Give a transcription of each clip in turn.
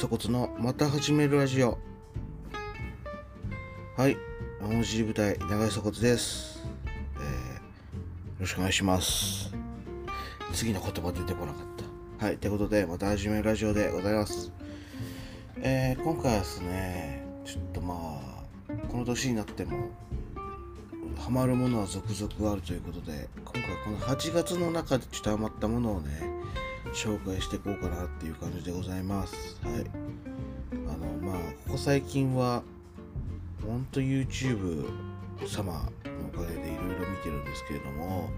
粗骨のまた始めるラジオ。はい青尻舞台長井粗骨です、えー、よろしくお願いします。次の言葉出てこなかった。はいということでまた始めるラジオでございます。えー、今回はですねちょっとまあこの年になってもハマるものは続々あるということで今回この8月の中でちょっとハマったものをね紹介していこうかなっていう感じでございます。はい。あのまあここ最近はほんと YouTube 様のおかげでいろいろ見てるんですけれども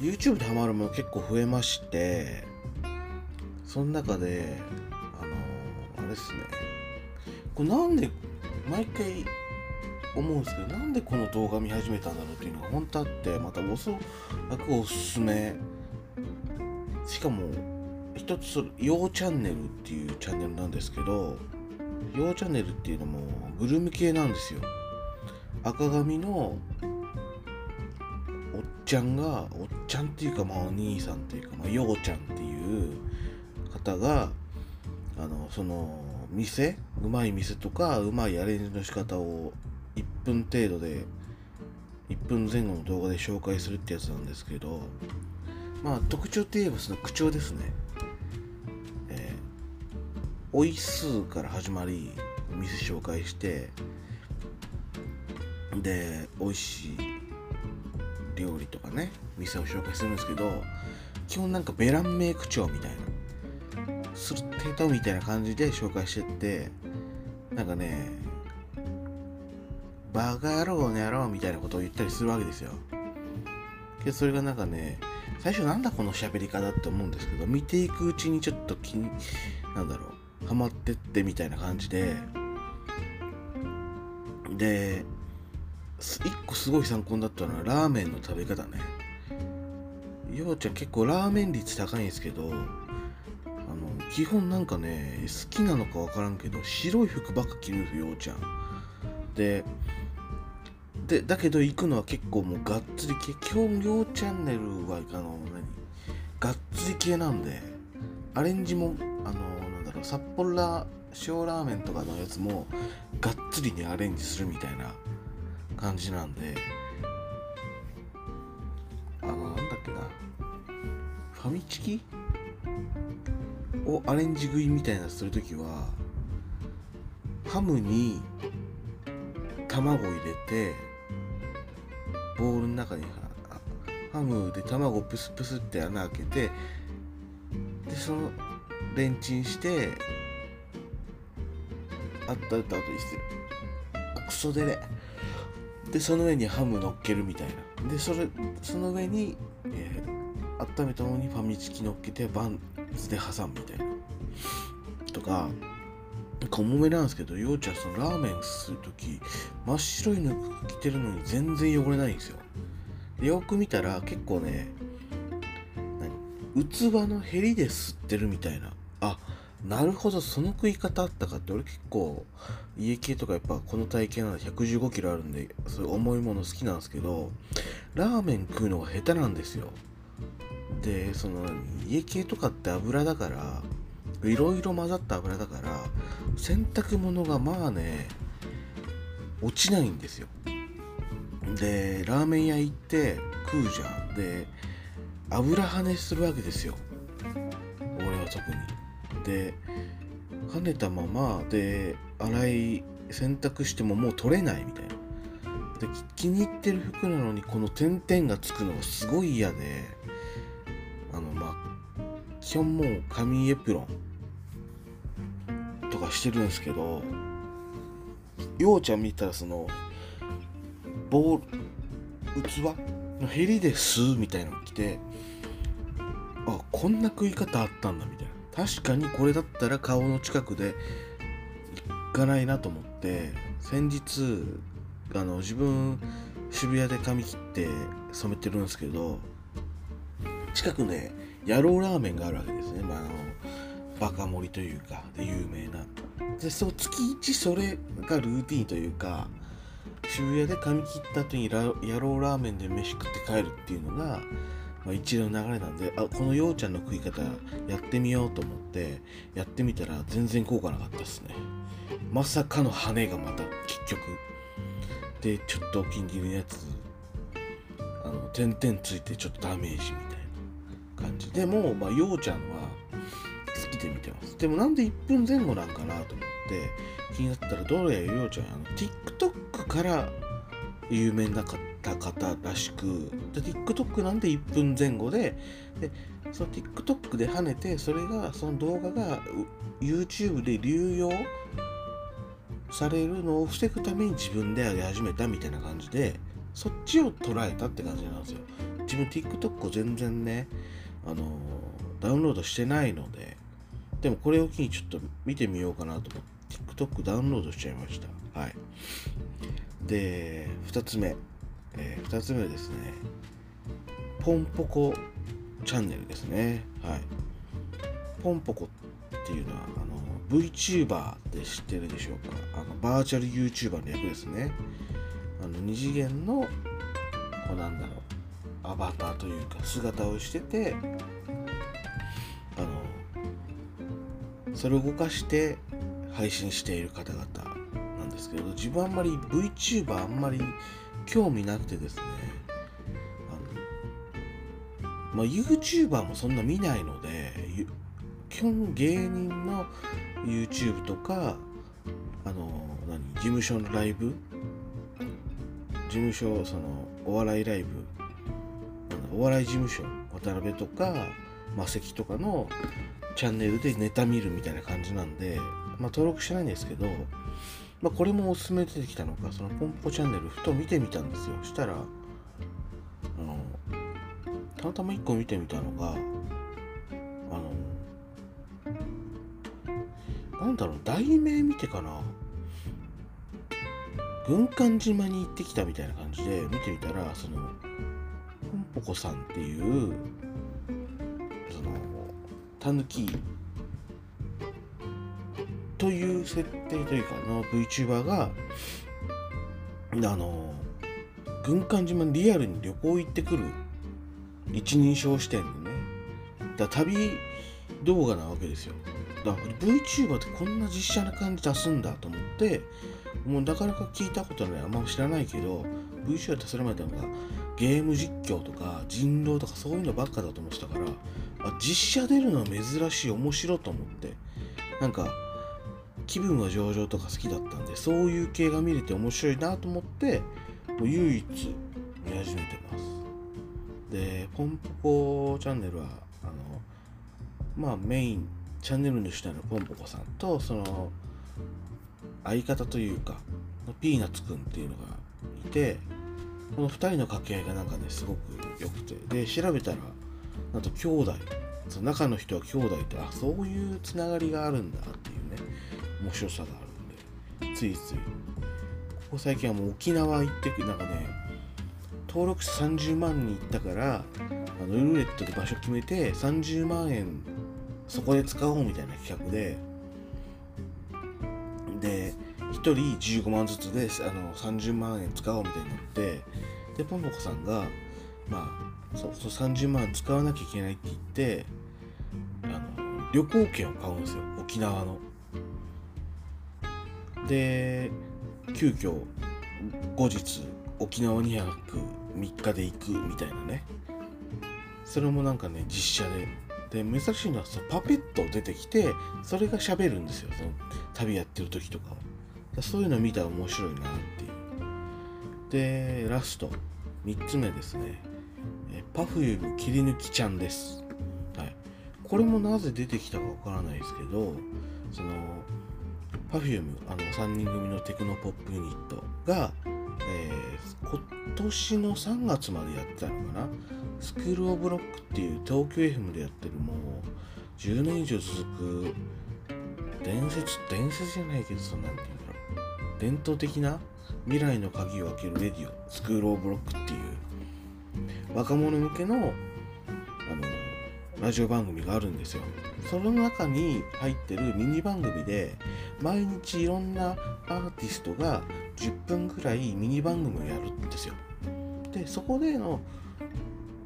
YouTube でハマるもの結構増えましてその中であのあれですね。これなんで毎回思うんですけどなんでこの動画見始めたんだろうっていうのが本当あってまたおそらくおすすめしかも一つそれ「ようチャンネル」っていうチャンネルなんですけど「ようチャンネル」っていうのもグルメ系なんですよ。赤髪のおっちゃんがおっちゃんっていうかまあお兄さんっていうかまあようちゃんっていう方があのその店うまい店とかうまいアレンジの仕方を1分程度で1分前後の動画で紹介するってやつなんですけどまあ特徴といえばその口調ですね。えー、おい数から始まりお店紹介してで美味しい料理とかね店を紹介するんですけど基本なんかベラン名口調みたいなする程度みたいな感じで紹介してってなんかねバカ野郎の野郎みたいなことを言ったりするわけですよ。でそれがなんかね最初なんだこの喋り方って思うんですけど見ていくうちにちょっと気になんだろうハマってってみたいな感じで。で一個すごい参考になったのはラーメンの食べ方ね。ようちゃん結構ラーメン率高いんですけどあの基本なんかね好きなのか分からんけど白い服ばっか着るんですよようちゃん。ででだけど行くのは結構もうがっつり系。基本両チャンネルはあの何がっつり系なんでアレンジもあのなんだろう札幌ラ塩ラーメンとかのやつもがっつりにアレンジするみたいな感じなんであのなんだっけな。ファミチキ？をアレンジ食いみたいなするときはハムに卵入れてボウルの中にハムで卵プスプスって穴開けてでそのレンチンしてあったあった後にしてあクソデレ。でその上にハム乗っけるみたいな。でそれその上に、えー、温めたものにファミチキ乗っけてバンズで挟むみたいな。とか重めなんですけど、ようちゃんそのラーメンするとき、真っ白いの着てるのに全然汚れないんですよ。よく見たら結構ね、器のヘリで吸ってるみたいな。あ、なるほど、その食い方あったかって、俺結構家系とかやっぱこの体型なので115キロあるんで、そういう重いもの好きなんですけど、ラーメン食うのが下手なんですよ。で、その家系とかって油だから、いろいろ混ざった油だから洗濯物がまあね落ちないんですよ。でラーメン屋行って食うじゃん。で油跳ねするわけですよ。俺は特に。で跳ねたままで洗い洗濯してももう取れないみたいな。で気に入ってる服なのにこの点々がつくのがすごい嫌であのまあ基本もう紙エプロン。かしてるんですけどようちゃん見たらそのボール器のヘリで吸うみたいなの着てあこんな食い方あったんだみたいな。確かにこれだったら顔の近くでいかないなと思って先日あの自分渋谷で髪切って染めてるんですけど近くね野郎ラーメンがあるわけですね、まあ、あのバカ盛りというかで有名な。でそう月1それがルーティンというか渋谷で髪切った後に野郎ラーメンで飯食って帰るっていうのがまあ、一連の流れなんであこのようちゃんの食い方やってみようと思ってやってみたら全然効果なかったですね。まさかの羽がまた結局。でちょっとお気に入りのやつあの点々ついてちょっとダメージみたいな感じ。でもまあようちゃんは好きで見てます。でもなんで1分前後なんかなと思って気になったらどうやらようちゃんあの TikTok から有名なった方らしくで TikTok なんで1分前後ででその TikTok で跳ねてそれがその動画が YouTube で流用されるのを防ぐために自分で上げ始めたみたいな感じでそっちを捉えたって感じなんですよ。自分 TikTok を全然ねあのダウンロードしてないのででもこれを機にちょっと見てみようかなと思って TikTok ダウンロードしちゃいました。はい。で2つ目、えー、2つ目ですね。ポンポコチャンネルですね。はい。ポンポコっていうのはあの VTuber で知ってるでしょうか？あのバーチャル YouTuber の役ですね。あの二次元のこうなんだろうアバターというか姿をしててそれを動かして配信している方々なんですけど自分あんまり VTuber あんまり興味なくてですねあの、まあ、YouTuber もそんな見ないので基本芸人の YouTube とかあの何事務所のライブ事務所そのお笑いライブお笑い事務所渡辺とか魔石とかのチャンネルでネタ見るみたいな感じなんで、まあ、登録してないんですけど、まあ、これもおすすめ出てきたのかそのポンポチャンネルふと見てみたんですよ。したらあのたまたま1個見てみたのがあのなんだろう題名見てかな。軍艦島に行ってきたみたいな感じで見てみたらそのポンポコさんっていうタヌキ。という設定というかの VTuber があの軍艦島にリアルに旅行行ってくる一人称視点でね。だ旅動画なわけですよ。だから VTuber ってこんな実写な感じ出すんだと思ってもうなかなか聞いたことない。あんま知らないけど VTuber ってそれまでのがゲーム実況とか人狼とかそういうのばっかだと思ってたからあ実写出るのは珍しい面白いと思って。なんか気分は上々とか好きだったんでそういう系が見れて面白いなと思ってもう唯一見始めてます。でポンポコチャンネルはあのまあメインチャンネルの主体のポンポコさんとその相方というかピーナッツくんっていうのがいてこの2人の掛け合いがなんかねすごく良くて。で調べたらなんと兄弟。その中の人は兄弟ってあそういうつながりがあるんだっていうね。面白さがあるんで。ついつい。ここ最近はもう沖縄行ってくなんかね登録者30万人いったからあのルーレットで場所決めて30万円そこで使おうみたいな企画で。で1人15万ずつであの30万円使おうみたいになってでポンポコさんがまあそうそう30万使わなきゃいけないって言ってあの旅行券を買うんですよ沖縄の。で急遽後日沖縄2泊3日で行くみたいなね。それもなんかね実写で。で珍しいのはそのパペット出てきてそれが喋るんですよその旅やってる時とかは。そういうの見たら面白いなっていう。でラスト3つ目ですね。パフューム切り抜きちゃんです、はい、これもなぜ出てきたかわからないですけどその Perfume あの3人組のテクノポップユニットが、えー、今年の3月までやってたのかな？スクール・オブ・ロックっていう東京 FM でやってるもう10年以上続く伝説伝説じゃないけどそんなんて言うんだろう。伝統的な未来の鍵を開けるレディオスクール・オブ・ロックっていう若者向けのあのラジオ番組があるんですよ。その中に入ってるミニ番組で毎日いろんなアーティストが10分ぐらいミニ番組をやるんですよ。でそこでの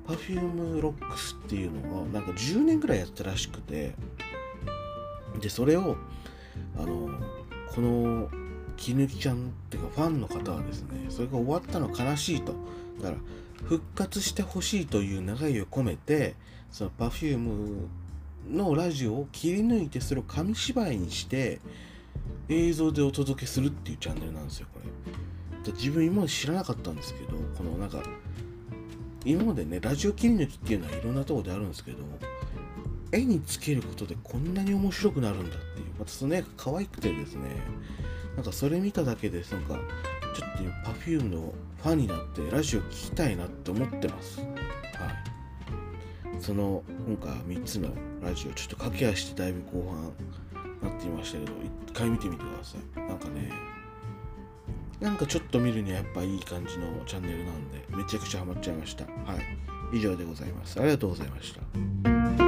Perfume Rocks っていうのをなんか10年ぐらいやったらしくてでそれをあのこのきぬきちゃんっていうかファンの方はですねそれが終わったの悲しいと。だから復活してほしいという願いを込めてその Perfume のラジオを切り抜いてそれを紙芝居にして映像でお届けするっていうチャンネルなんですよこれ。自分今まで知らなかったんですけどこのなんか今までねラジオ切り抜きっていうのはいろんなとこであるんですけど絵につけることでこんなに面白くなるんだっていうまたその絵が可愛くてですねなんかそれ見ただけでなんかちょっと Perfume のファンになってラジオ聴きたいなって思ってます。はい。その今回3つのラジオちょっと駆け足してだいぶ後半なっていましたけど一回見てみてください。なんかねなんかちょっと見るにはやっぱいい感じのチャンネルなんでめちゃくちゃハマっちゃいました。はい。以上でございます。ありがとうございました。